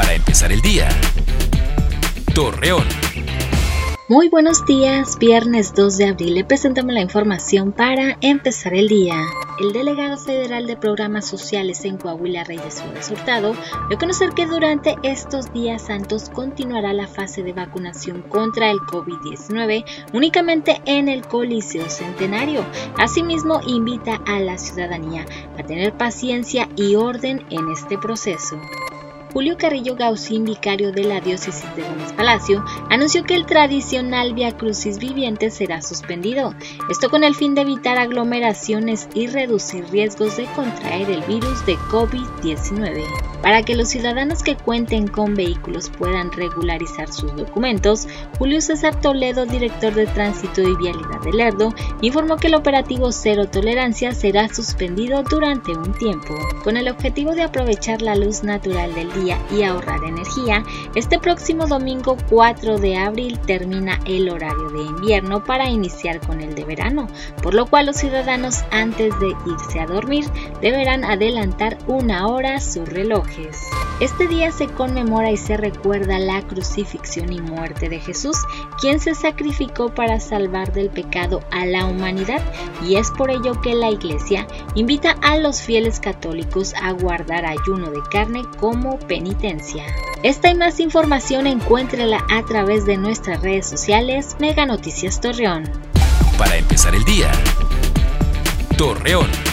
para empezar el día. Torreón. Muy buenos días, viernes 2 de abril le presentamos la información para empezar el día. El delegado federal de programas sociales en Coahuila, Reyes Flores Hurtado, dio a conocer que durante estos días santos continuará la fase de vacunación contra el COVID-19 únicamente en el Coliseo Centenario. Asimismo, invita a la ciudadanía a tener paciencia y orden en este proceso. Julio Carrillo Gaucín, vicario de la diócesis de Gómez Palacio, anunció que el tradicional Via Crucis viviente será suspendido, esto con el fin de evitar aglomeraciones y reducir riesgos de contraer el virus de COVID-19. Para que los ciudadanos que cuenten con vehículos puedan regularizar sus documentos, Julio César Toledo, director de Tránsito y Vialidad de Lerdo, informó que el operativo Cero Tolerancia será suspendido durante un tiempo. Con el objetivo de aprovechar la luz natural del día y ahorrar energía, este próximo domingo 4 de abril termina el horario de invierno para iniciar con el de verano, por lo cual los ciudadanos antes de irse a dormir deberán adelantar una hora su reloj. Este día se conmemora y se recuerda la crucifixión y muerte de Jesús, quien se sacrificó para salvar del pecado a la humanidad y es por ello que la Iglesia invita a los fieles católicos a guardar ayuno de carne como penitencia. Esta y más información encuéntrela a través de nuestras redes sociales Mega Noticias Torreón. Para empezar el día, Torreón.